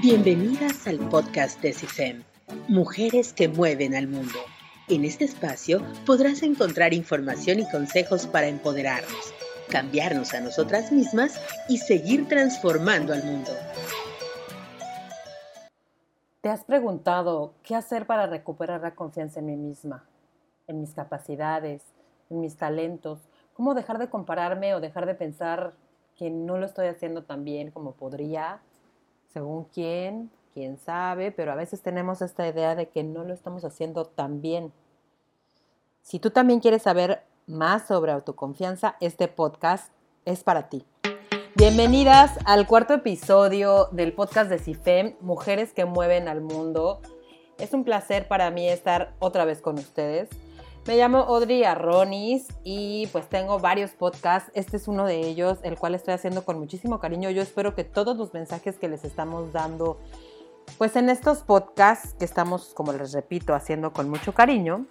Bienvenidas al podcast de CIFEM, Mujeres que mueven al mundo. En este espacio podrás encontrar información y consejos para empoderarnos, cambiarnos a nosotras mismas y seguir transformando al mundo. ¿Te has preguntado qué hacer para recuperar la confianza en mí misma, en mis capacidades, en mis talentos? ¿Cómo dejar de compararme o dejar de pensar que no lo estoy haciendo tan bien como podría? Según quién, quién sabe, pero a veces tenemos esta idea de que no lo estamos haciendo tan bien. Si tú también quieres saber más sobre autoconfianza, este podcast es para ti. Bienvenidas al cuarto episodio del podcast de CIFEM, Mujeres que mueven al mundo. Es un placer para mí estar otra vez con ustedes. Me llamo Audrey Arronis y pues tengo varios podcasts. Este es uno de ellos, el cual estoy haciendo con muchísimo cariño. Yo espero que todos los mensajes que les estamos dando, pues en estos podcasts que estamos, como les repito, haciendo con mucho cariño,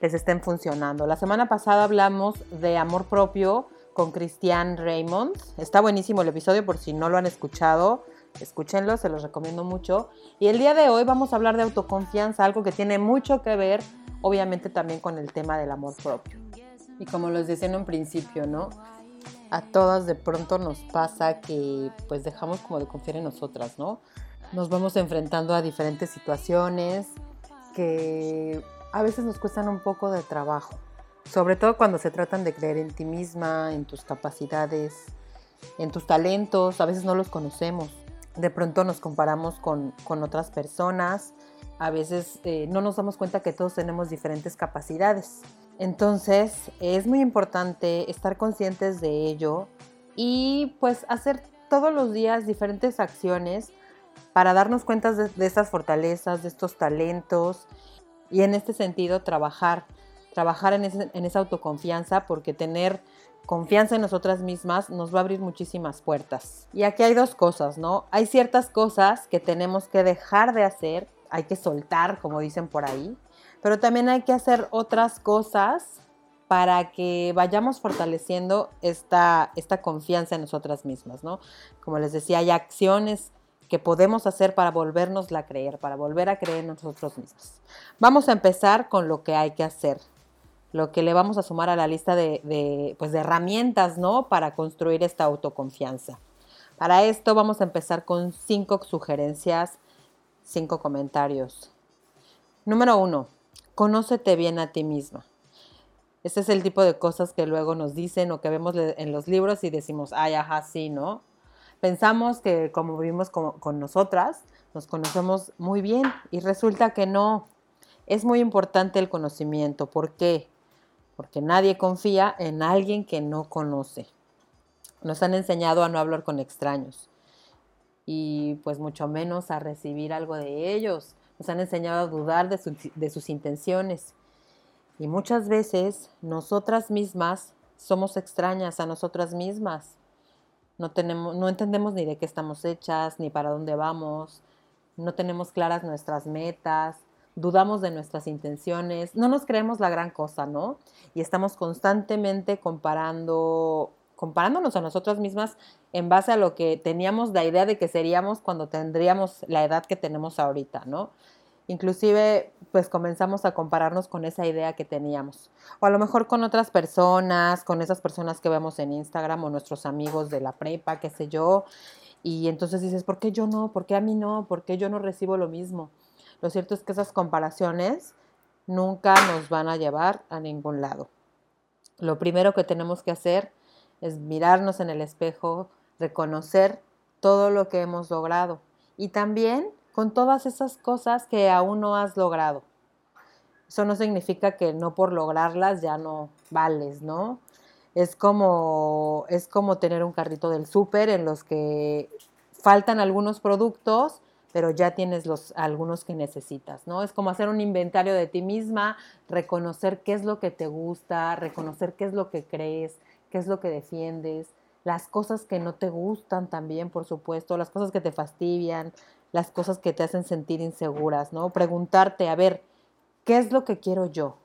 les estén funcionando. La semana pasada hablamos de amor propio con Cristian Raymond. Está buenísimo el episodio por si no lo han escuchado. Escúchenlo, se los recomiendo mucho. Y el día de hoy vamos a hablar de autoconfianza, algo que tiene mucho que ver obviamente también con el tema del amor propio. Y como les decía en un principio, ¿no? A todas de pronto nos pasa que pues dejamos como de confiar en nosotras, ¿no? Nos vamos enfrentando a diferentes situaciones que a veces nos cuestan un poco de trabajo, sobre todo cuando se tratan de creer en ti misma, en tus capacidades, en tus talentos, a veces no los conocemos. De pronto nos comparamos con, con otras personas a veces eh, no nos damos cuenta que todos tenemos diferentes capacidades. Entonces es muy importante estar conscientes de ello y pues hacer todos los días diferentes acciones para darnos cuenta de, estas fortalezas, de estos talentos y en este sentido trabajar, trabajar en, en esa autoconfianza porque tener confianza en nosotras mismas nos va a abrir muchísimas puertas. Y aquí hay dos cosas, ¿no? Hay ciertas cosas que tenemos que dejar de hacer hay que soltar, como dicen por ahí, pero también hay que hacer otras cosas para que vayamos fortaleciendo esta, esta confianza en nosotras mismas, ¿no? Como les decía, hay acciones que podemos hacer para volvernos a creer, para volver a creer en nosotros mismos. Vamos a empezar con lo que hay que hacer, lo que le vamos a sumar a la lista de, pues de herramientas, ¿no? Para construir esta autoconfianza. Para esto vamos a empezar con cinco sugerencias cinco comentarios. Número uno, conócete bien a ti misma. Este es el tipo de cosas que luego nos dicen o que vemos en los libros y decimos, ay, ajá, sí, ¿no? Pensamos que como vivimos con, con nosotras, nos conocemos muy bien y resulta que no. Es muy importante el conocimiento. ¿Por qué? Porque nadie confía en alguien que no conoce. Nos han enseñado a no hablar con extraños y pues mucho menos a recibir algo de ellos. Nos han enseñado a dudar de, sus intenciones. Y muchas veces nosotras mismas somos extrañas a nosotras mismas. No, tenemos, no entendemos ni de qué estamos hechas, ni para dónde vamos. No tenemos claras nuestras metas, dudamos de nuestras intenciones, no nos creemos la gran cosa, ¿no? Y estamos constantemente comparando comparándonos a nosotras mismas en base a lo que teníamos la idea de que seríamos cuando tendríamos la edad que tenemos ahorita, ¿no? Inclusive, pues comenzamos a compararnos con esa idea que teníamos. O a lo mejor con otras personas, con esas personas que vemos en Instagram o nuestros amigos de la prepa, qué sé yo. Y entonces dices, ¿por qué yo no? ¿Por qué a mí no? ¿Por qué yo no recibo lo mismo? Lo cierto es que esas comparaciones nunca nos van a llevar a ningún lado. Lo primero que tenemos que hacer es mirarnos en el espejo, reconocer todo lo que hemos logrado y también con todas esas cosas que aún no has logrado. Eso no significa que no por lograrlas ya no vales, ¿no? Es como, es como tener un carrito del súper en los que faltan algunos productos, pero ya tienes los, algunos que necesitas, ¿no? Es como hacer un inventario de ti misma, reconocer qué es lo que te gusta, reconocer qué es lo que crees, qué es lo que defiendes, las cosas que no te gustan también, por supuesto, las cosas que te fastidian, las cosas que te hacen sentir inseguras, ¿no? Preguntarte, a ver, ¿qué es lo que quiero yo?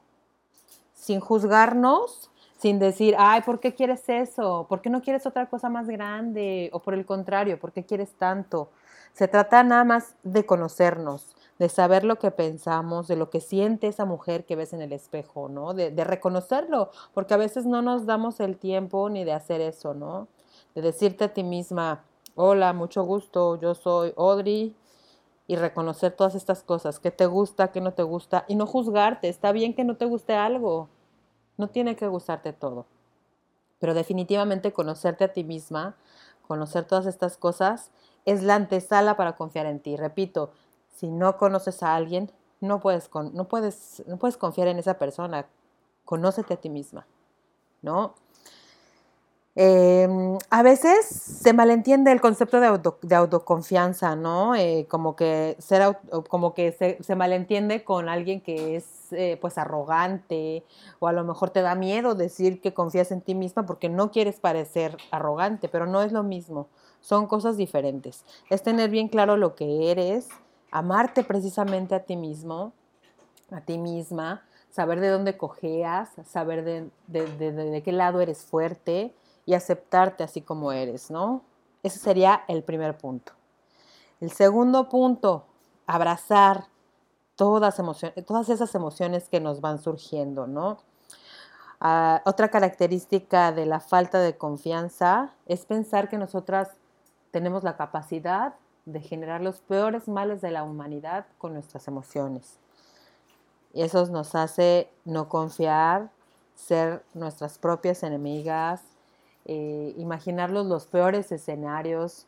Sin juzgarnos, sin decir, ay, ¿por qué quieres eso? ¿Por qué no quieres otra cosa más grande? O por el contrario, ¿por qué quieres tanto? Se trata nada más de conocernos, de saber lo que pensamos, de lo que siente esa mujer que ves en el espejo, ¿no? De, de, reconocerlo, porque a veces no nos damos el tiempo ni de hacer eso, ¿no? De decirte a ti misma, hola, mucho gusto, yo soy Audrey, y reconocer todas estas cosas, qué te gusta, qué no te gusta, y no juzgarte, está bien que no te guste algo, no tiene que gustarte todo, pero definitivamente conocerte a ti misma, conocer todas estas cosas, es la antesala para confiar en ti. Repito, si no conoces a alguien, no puedes, no puedes, no puedes confiar en esa persona. Conócete a ti misma, ¿no? Em, a veces se malentiende el concepto de, autoconfianza, ¿no? Eh, como que, ser, como que se, malentiende con alguien que es eh, pues arrogante o a lo mejor te da miedo decir que confías en ti misma porque no quieres parecer arrogante, pero no es lo mismo, son cosas diferentes. Es tener bien claro lo que eres, amarte precisamente a ti mismo, a ti misma, saber de dónde cojeas, saber de, de qué lado eres fuerte y aceptarte así como eres, ¿no? Ese sería el primer punto. El segundo punto, abrazar todas, emociones, todas esas emociones que nos van surgiendo, ¿no? Ah, otra característica de la falta de confianza es pensar que nosotras tenemos la capacidad de generar los peores males de la humanidad con nuestras emociones. Y eso nos hace no confiar, ser nuestras propias enemigas, eh, los peores escenarios,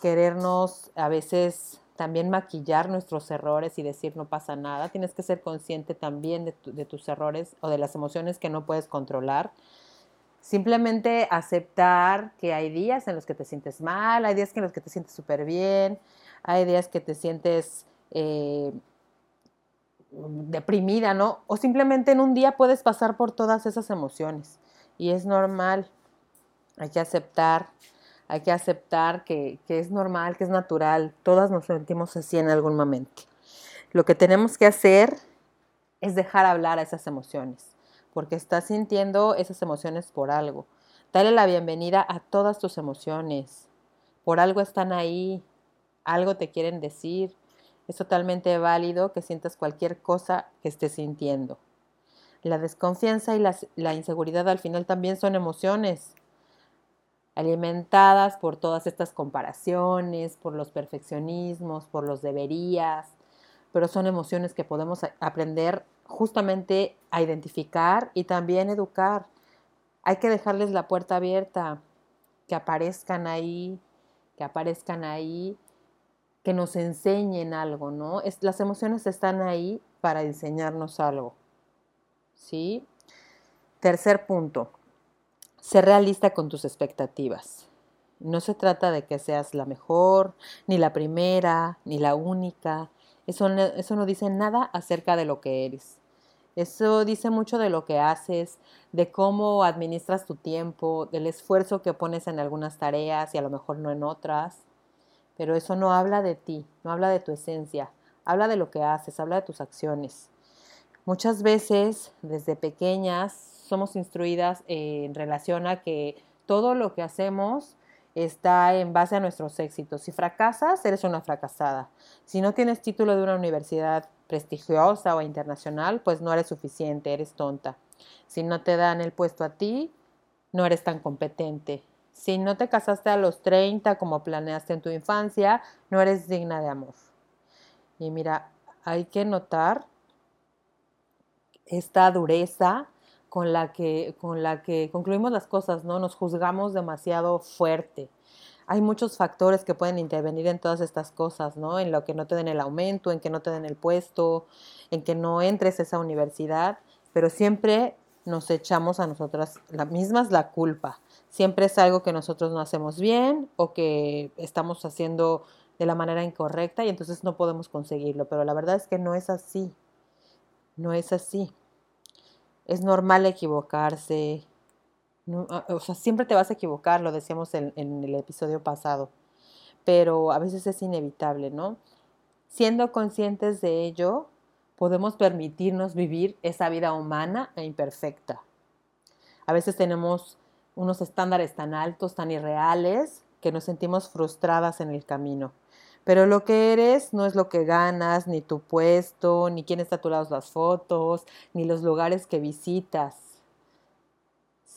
querernos a veces también maquillar nuestros errores y decir no pasa nada. Tienes que ser consciente también de tus errores o de las emociones que no puedes controlar. Simplemente aceptar que hay días en los que te sientes mal, hay días en los que te sientes súper bien, hay días que te sientes eh, deprimida, ¿no? O simplemente en un día puedes pasar por todas esas emociones y es normal. Hay que aceptar, hay que aceptar que, es normal, que es natural. Todas nos sentimos así en algún momento. Lo que tenemos que hacer es dejar hablar a esas emociones, porque estás sintiendo esas emociones por algo. Dale la bienvenida a todas tus emociones. Por algo están ahí, algo te quieren decir. Es totalmente válido que sientas cualquier cosa que estés sintiendo. La desconfianza y la, la inseguridad al final también son emociones alimentadas por todas estas comparaciones, por los perfeccionismos, por los deberías, pero son emociones que podemos aprender justamente a identificar y también educar. Hay que dejarles la puerta abierta, que aparezcan ahí, que aparezcan ahí, que nos enseñen algo, ¿no? Las emociones están ahí para enseñarnos algo. ¿Sí? Tercer punto, Sé realista con tus expectativas. No se trata de que seas la mejor, ni la primera, ni la única. Eso eso no dice nada acerca de lo que eres. Eso dice mucho de lo que haces, de cómo administras tu tiempo, del esfuerzo que pones en algunas tareas y a lo mejor no en otras. Pero eso no habla de ti, no habla de tu esencia, habla de lo que haces, habla de tus acciones. Muchas veces, desde pequeñas, somos instruidas en relación a que todo lo que hacemos está en base a nuestros éxitos. Si fracasas, eres una fracasada. Si no tienes título de una universidad prestigiosa o internacional, pues no eres suficiente, eres tonta. Si no te dan el puesto a ti, no eres tan competente. Si no te casaste a los 30 como planeaste en tu infancia, no eres digna de amor. Y mira, hay que notar esta dureza con la que, con la que concluimos las cosas, ¿no? Nos juzgamos demasiado fuerte. Hay muchos factores que pueden intervenir en todas estas cosas, ¿no? En lo que no te den el aumento, en que no te den el puesto, en que no entres a esa universidad, pero siempre nos echamos a nosotras la misma es la culpa. Siempre es algo que nosotros no hacemos bien o que estamos haciendo de la manera incorrecta y entonces no podemos conseguirlo. Pero la verdad es que no es así. No es así es normal equivocarse. Ah, o sea, siempre te vas a equivocar, lo decíamos en, en el episodio pasado, pero a veces es inevitable, ¿no? Siendo conscientes de ello, podemos permitirnos vivir esa vida humana e imperfecta. A veces tenemos unos estándares tan altos, tan irreales, que nos sentimos frustradas en el camino. Pero lo que eres no es lo que ganas, ni tu puesto, ni quién está a tu lado las fotos, ni los lugares que visitas.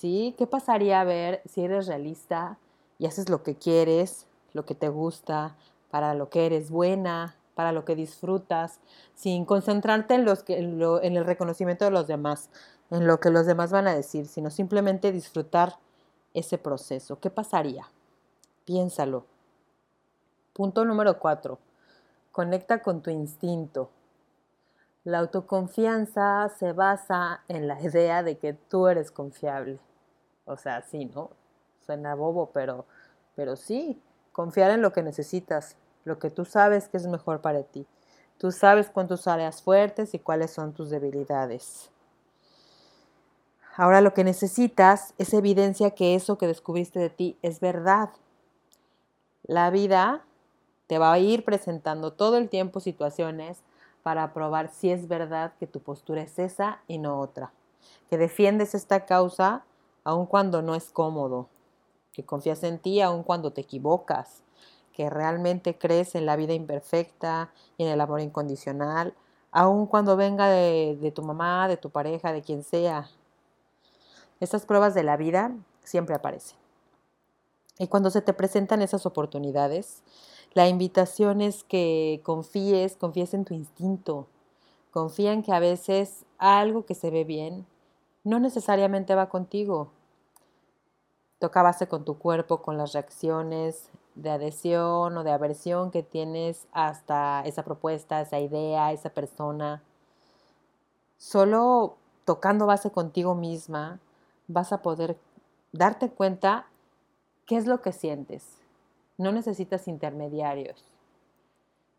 ¿Qué pasaría a ver si eres realista y haces lo que quieres, lo que te gusta, para lo que eres buena, para lo que disfrutas, sin concentrarte en, los que, en, en el reconocimiento de los demás, en lo que los demás van a decir, sino simplemente disfrutar ese proceso. ¿Qué pasaría? Piénsalo. Punto número cuatro. Conecta con tu instinto. La autoconfianza se basa en la idea de que tú eres confiable. O sea, sí, ¿no? Suena bobo, pero, pero sí, confiar en lo que necesitas, lo que tú sabes que es mejor para ti. Tú sabes con tus áreas fuertes y cuáles son tus debilidades. Ahora lo que necesitas es evidencia que eso que descubriste de ti es verdad. La vida te va a ir presentando todo el tiempo situaciones para probar si es verdad que tu postura es esa y no otra. Que defiendes esta causa aun cuando no es cómodo. Que confías en ti aun cuando te equivocas que realmente crees en la vida imperfecta y en el amor incondicional, aun cuando venga de, tu mamá, de tu pareja, de quien sea. Estas pruebas de la vida siempre aparecen. Y cuando se te presentan esas oportunidades, la invitación es que confíes, confíes en tu instinto, confía en que a veces algo que se ve bien no necesariamente va contigo. Toca base con tu cuerpo, con las reacciones, de adhesión o de aversión que tienes hasta esa propuesta, esa idea, esa persona. Solo tocando base contigo misma vas a poder darte cuenta qué es lo que sientes. No necesitas intermediarios.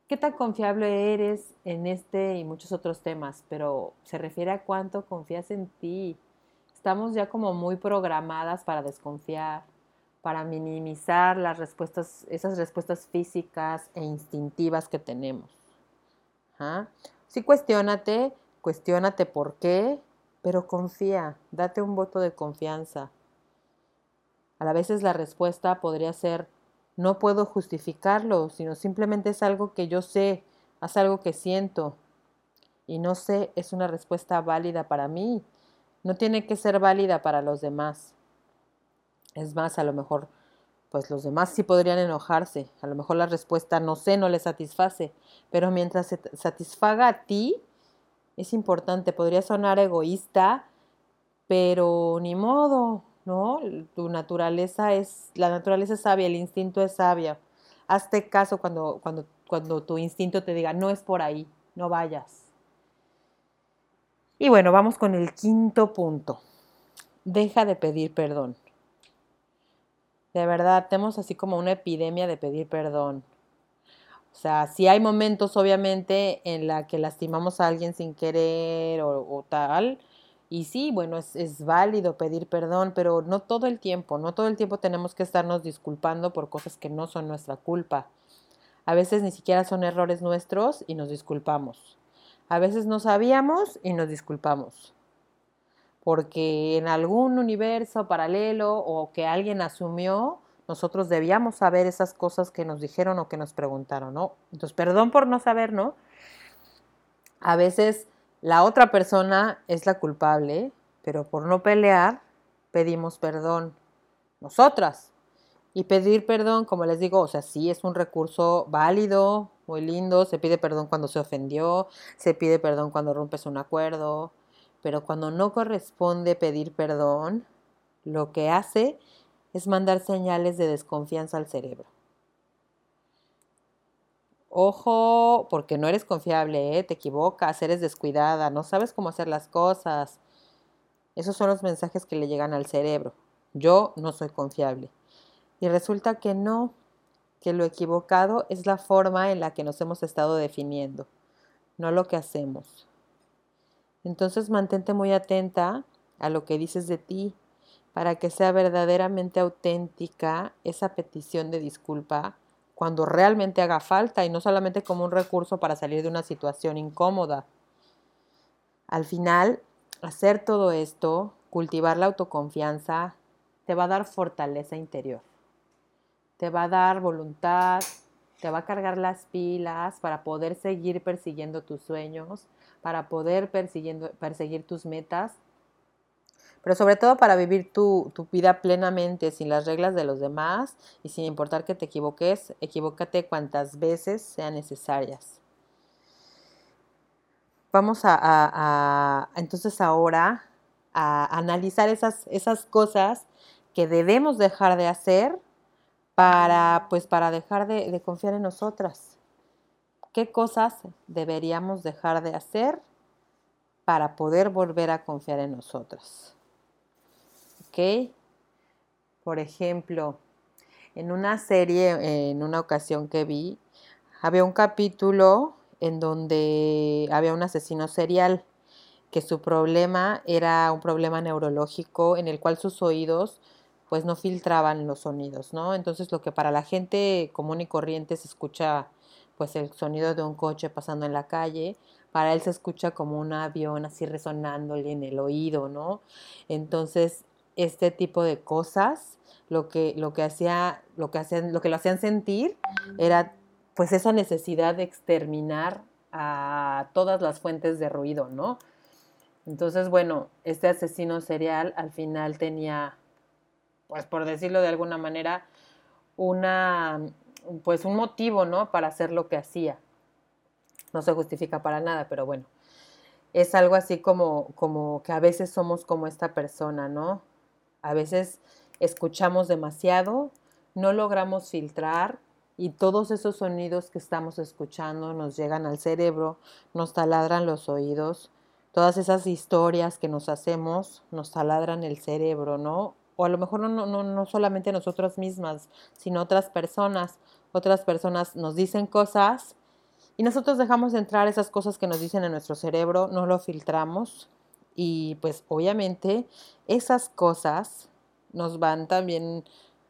¿Qué tan confiable eres en este y muchos otros temas? Pero se refiere a cuánto confías en ti. Estamos ya como muy programadas para desconfiar para minimizar las respuestas, esas respuestas físicas e instintivas que tenemos. Sí, cuestiónate, cuestiónate por qué, pero confía, date un voto de confianza. A veces la respuesta podría ser, no puedo justificarlo, sino simplemente es algo que yo sé, es algo que siento. Y no sé, es una respuesta válida para mí. No tiene que ser válida para los demás. Es más, a lo mejor, pues los demás sí podrían enojarse. A lo mejor la respuesta no sé, no les satisface. Pero mientras se satisfaga a ti, es importante. Podría sonar egoísta, pero ni modo, ¿no? Tu naturaleza es, la naturaleza es sabia, el instinto es sabia. Hazte caso cuando, cuando, cuando tu instinto te diga, no es por ahí, no vayas. Y bueno, vamos con el quinto punto. Deja de pedir perdón. De verdad, tenemos así como una epidemia de pedir perdón. O sea, sí hay momentos, obviamente, en la que lastimamos a alguien sin querer o, tal. Y sí, bueno, es, válido pedir perdón, pero no todo el tiempo. No todo el tiempo tenemos que estarnos disculpando por cosas que no son nuestra culpa. A veces ni siquiera son errores nuestros y nos disculpamos. A veces no sabíamos y nos disculpamos porque en algún universo paralelo o que alguien asumió, nosotros debíamos saber esas cosas que nos dijeron o que nos preguntaron, ¿no? Entonces, perdón por no saber, ¿no? A veces la otra persona es la culpable, pero por no pelear pedimos perdón nosotras. Y pedir perdón, como les digo, o sea, sí es un recurso válido, muy lindo, se pide perdón cuando se ofendió, se pide perdón cuando rompes un acuerdo, pero cuando no corresponde pedir perdón, lo que hace es mandar señales de desconfianza al cerebro. Ojo, porque no eres confiable, ¿eh? te equivocas, eres descuidada, no sabes cómo hacer las cosas. Esos son los mensajes que le llegan al cerebro. Yo no soy confiable. Y resulta que no, que lo equivocado es la forma en la que nos hemos estado definiendo, no lo que hacemos. Entonces mantente muy atenta a lo que dices de ti para que sea verdaderamente auténtica esa petición de disculpa cuando realmente haga falta y no solamente como un recurso para salir de una situación incómoda. Al final, hacer todo esto cultivar la autoconfianza te va a dar fortaleza interior, te va a dar voluntad, te va a cargar las pilas para poder seguir persiguiendo tus sueños, para poder perseguir tus metas, pero sobre todo para vivir tu, tu, vida plenamente sin las reglas de los demás y sin importar que te equivoques, equivócate cuantas veces sean necesarias. Vamos a, entonces ahora a analizar esas, esas cosas que debemos dejar de hacer para, pues, para dejar de, confiar en nosotras. ¿Qué cosas deberíamos dejar de hacer para poder volver a confiar en nosotras? ¿Ok? Por ejemplo, en una serie, en una ocasión que vi, había un capítulo en donde había un asesino serial, que su problema era un problema neurológico en el cual sus oídos pues no filtraban los sonidos, ¿no? Entonces lo que para la gente común y corriente se escucha pues el sonido de un coche pasando en la calle, para él se escucha como un avión así resonándole en el oído, ¿no? Entonces, este tipo de cosas, lo que, lo que hacía, lo que hacían, lo que lo hacían sentir era pues esa necesidad de exterminar a todas las fuentes de ruido, ¿no? Entonces, bueno, este asesino serial al final tenía pues por decirlo de alguna manera, una, pues un motivo, ¿no? Para hacer lo que hacía. No se justifica para nada, pero bueno, es algo así como, como que a veces somos como esta persona, ¿no? A veces escuchamos demasiado, no logramos filtrar y todos esos sonidos que estamos escuchando nos llegan al cerebro, nos taladran los oídos, todas esas historias que nos hacemos nos taladran el cerebro, ¿no? O a lo mejor no, no, no solamente nosotras mismas, sino otras personas. Otras personas nos dicen cosas y nosotros dejamos entrar esas cosas que nos dicen en nuestro cerebro, no lo filtramos y pues obviamente esas cosas nos van también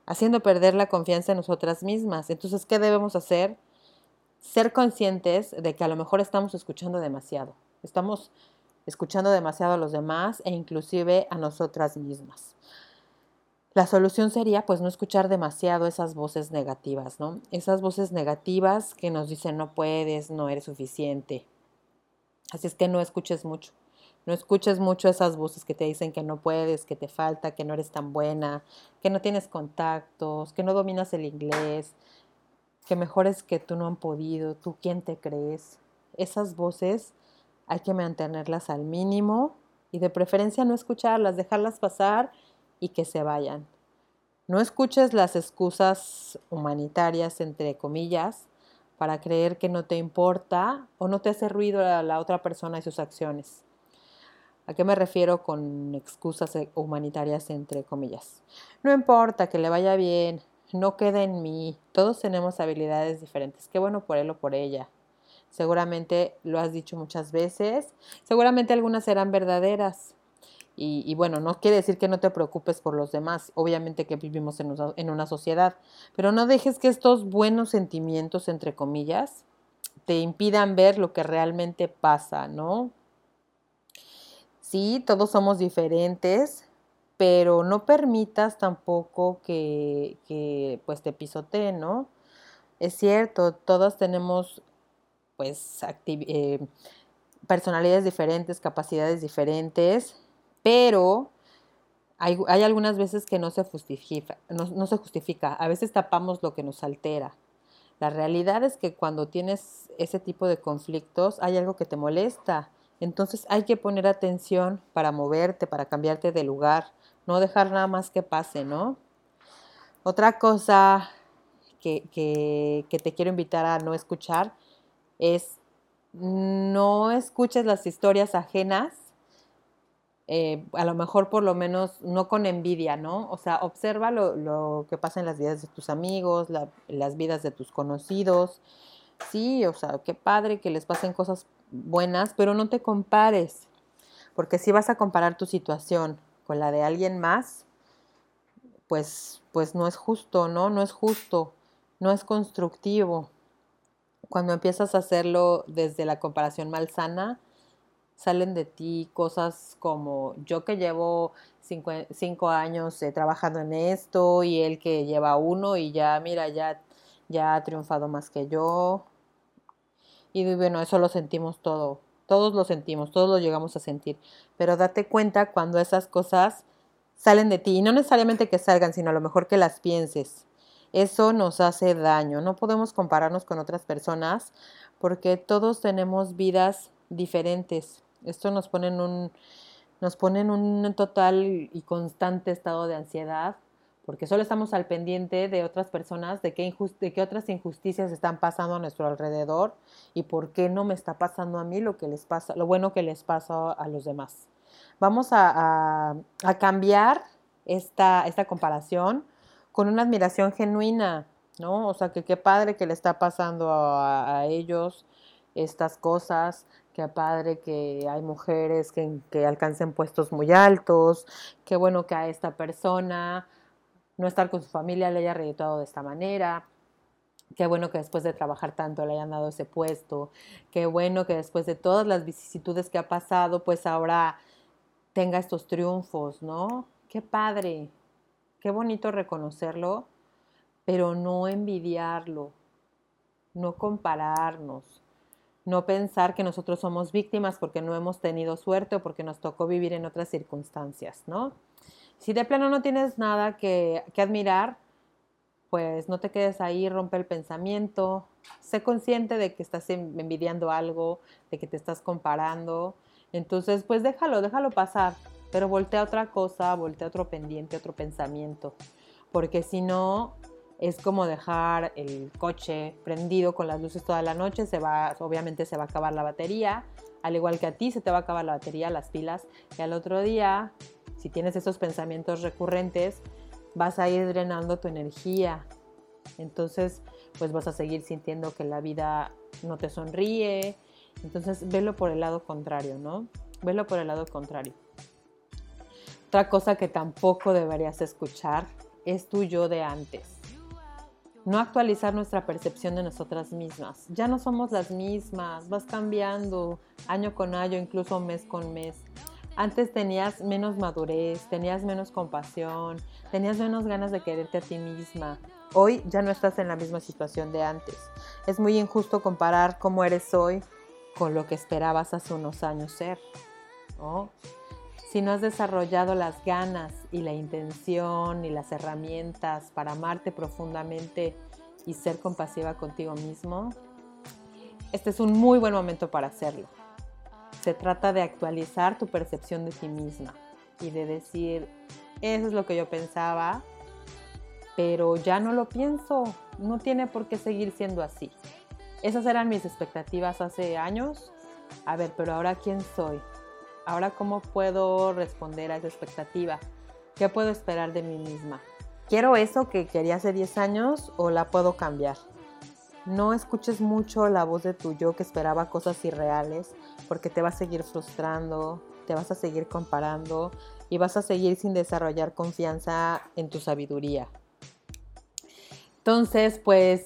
haciendo perder la confianza en nosotras mismas. Entonces, ¿qué debemos hacer? Ser conscientes de que a lo mejor estamos escuchando demasiado. Estamos escuchando demasiado a los demás e inclusive a nosotras mismas. La solución sería pues no escuchar demasiado esas voces negativas, ¿no? Esas voces negativas que nos dicen no puedes, no eres suficiente. Así es que no escuches mucho. No escuches mucho esas voces que te dicen que no puedes, que te falta, que no eres tan buena, que no tienes contactos, que no dominas el inglés, que mejores que tú no han podido, tú quién te crees. Esas voces hay que mantenerlas al mínimo y de preferencia no escucharlas, dejarlas pasar y que se vayan. No escuches las excusas humanitarias, entre comillas, para creer que no te importa o no te hace ruido a la otra persona y sus acciones. ¿A qué me refiero con excusas humanitarias, entre comillas? No importa que le vaya bien, no quede en mí, todos tenemos habilidades diferentes, qué bueno por él o por ella. Seguramente lo has dicho muchas veces, seguramente algunas serán verdaderas, y, bueno, no quiere decir que no te preocupes por los demás, obviamente que vivimos en una, en una sociedad, pero no dejes que estos buenos sentimientos, entre comillas, te impidan ver lo que realmente pasa, ¿no? Sí, todos somos diferentes, pero no permitas tampoco que, que pues te pisoteen, ¿no? Es cierto, todas tenemos pues eh, personalidades diferentes, capacidades diferentes, pero hay, algunas veces que no se, justifica, no, se justifica, a veces tapamos lo que nos altera. La realidad es que cuando tienes ese tipo de conflictos hay algo que te molesta, entonces hay que poner atención para moverte, para cambiarte de lugar, no dejar nada más que pase, ¿no? Otra cosa que, que te quiero invitar a no escuchar es no escuches las historias ajenas eh, a lo mejor por lo menos no con envidia, ¿no? O sea, observa lo, que pasa en las vidas de tus amigos, las vidas de tus conocidos. Sí, o sea, qué padre que les pasen cosas buenas, pero no te compares, porque si vas a comparar tu situación con la de alguien más, pues, pues no es justo, ¿no? No es justo, no es constructivo. Cuando empiezas a hacerlo desde la comparación malsana, salen de ti cosas como yo que llevo cinco, años eh, trabajando en esto y él que lleva uno y ya, mira, ya, ya ha triunfado más que yo. Y bueno, eso lo sentimos todo, todos lo sentimos, todos lo llegamos a sentir. Pero date cuenta cuando esas cosas salen de ti y no necesariamente que salgan, sino a lo mejor que las pienses. Eso nos hace daño. No podemos compararnos con otras personas porque todos tenemos vidas diferentes. Esto nos pone en un, nos pone en un total y constante estado de ansiedad, porque solo estamos al pendiente de otras personas, de qué, de qué otras injusticias están pasando a nuestro alrededor y por qué no me está pasando a mí lo que les pasa, lo bueno que les pasa a los demás. Vamos a, cambiar esta, esta comparación con una admiración genuina, ¿no? O sea, que qué padre que le está pasando a ellos estas cosas, qué padre que hay mujeres que, que, alcancen puestos muy altos, qué bueno que a esta persona no estar con su familia le haya reeditado de esta manera, qué bueno que después de trabajar tanto le hayan dado ese puesto, qué bueno que después de todas las vicisitudes que ha pasado, pues ahora tenga estos triunfos, ¿no? Qué padre, qué bonito reconocerlo, pero no envidiarlo, no compararnos no pensar que nosotros somos víctimas porque no hemos tenido suerte o porque nos tocó vivir en otras circunstancias, ¿no? Si de plano no tienes nada que, admirar, pues no te quedes ahí, rompe el pensamiento, sé consciente de que estás envidiando algo, de que te estás comparando, entonces pues déjalo, déjalo pasar, pero voltea otra cosa, voltea otro pendiente, otro pensamiento, porque si no, es como dejar el coche prendido con las luces toda la noche, se va, obviamente se va a acabar la batería, al igual que a ti se te va a acabar la batería, las pilas, y al otro día, si tienes esos pensamientos recurrentes, vas a ir drenando tu energía. Entonces, pues vas a seguir sintiendo que la vida no te sonríe. Entonces, velo por el lado contrario, ¿no? Velo por el lado contrario. Otra cosa que tampoco deberías escuchar es tu yo de antes no actualizar nuestra percepción de nosotras mismas. Ya no somos las mismas, vas cambiando año con año, incluso mes con mes. Antes tenías menos madurez, tenías menos compasión, tenías menos ganas de quererte a ti misma. Hoy ya no estás en la misma situación de antes. Es muy injusto comparar cómo eres hoy con lo que esperabas hace unos años ser. Si no has desarrollado las ganas y la intención y las herramientas para amarte profundamente y ser compasiva contigo mismo, este es un muy buen momento para hacerlo. Se trata de actualizar tu percepción de ti misma y de decir, eso es lo que yo pensaba, pero ya no lo pienso, no tiene por qué seguir siendo así. Esas eran mis expectativas hace años. A ver, pero ahora quién soy? Ahora, ¿cómo puedo responder a esa expectativa? ¿Qué puedo esperar de mí misma? ¿Quiero eso que quería hace 10 años o la puedo cambiar? No escuches mucho la voz de tu yo que esperaba cosas irreales porque te va a seguir frustrando, te vas a seguir comparando y vas a seguir sin desarrollar confianza en tu sabiduría. Entonces, pues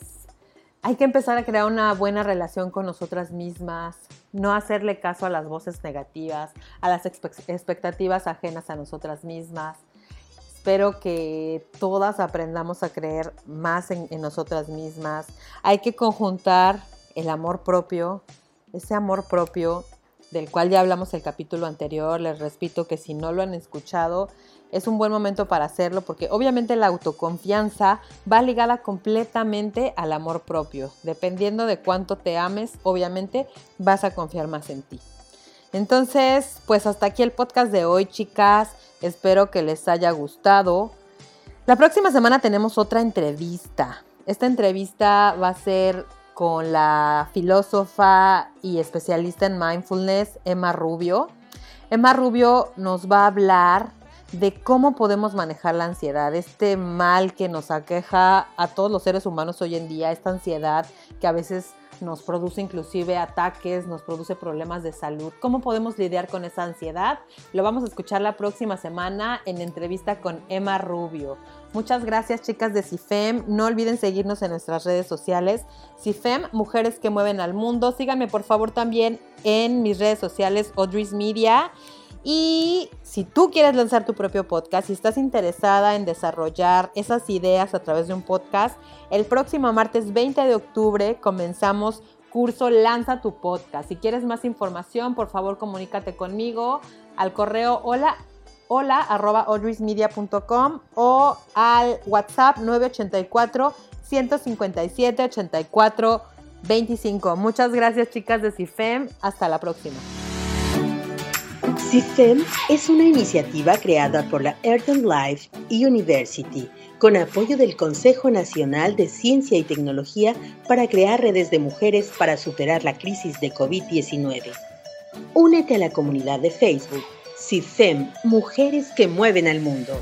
hay que empezar a crear una buena relación con nosotras mismas, no hacerle caso a las voces negativas, a las expectativas ajenas a nosotras mismas. Espero que todas aprendamos a creer más en, nosotras mismas. Hay que conjuntar el amor propio, ese amor propio del cual ya hablamos el capítulo anterior. Les repito que si no lo han escuchado, es un buen momento para hacerlo porque obviamente la autoconfianza va ligada completamente al amor propio. Dependiendo de cuánto te ames, obviamente vas a confiar más en ti. Entonces, pues hasta aquí el podcast de hoy, chicas. Espero que les haya gustado. La próxima semana tenemos otra entrevista. Esta entrevista va a ser con la filósofa y especialista en mindfulness, Emma Rubio. Emma Rubio nos va a hablar de cómo podemos manejar la ansiedad, este mal que nos aqueja a todos los seres humanos hoy en día, esta ansiedad que a veces nos produce inclusive ataques, nos produce problemas de salud. ¿Cómo podemos lidiar con esa ansiedad? Lo vamos a escuchar la próxima semana en entrevista con Emma Rubio. Muchas gracias chicas de CIFEM. No olviden seguirnos en nuestras redes sociales. CIFEM, Mujeres que Mueven al Mundo. Síganme por favor también en mis redes sociales, Audrey's Media. Y si tú quieres lanzar tu propio podcast, si estás interesada en desarrollar esas ideas a través de un podcast, el próximo martes 20 de octubre comenzamos curso Lanza tu podcast. Si quieres más información, por favor comunícate conmigo al correo hola hola arroba o al WhatsApp 984 157 84 25. Muchas gracias chicas de CIFEM. Hasta la próxima. CIFEM es una iniciativa creada por la Earth Life University con apoyo del Consejo Nacional de Ciencia y Tecnología para crear redes de mujeres para superar la crisis de COVID-19. Únete a la comunidad de Facebook CIFEM Mujeres que Mueven al Mundo.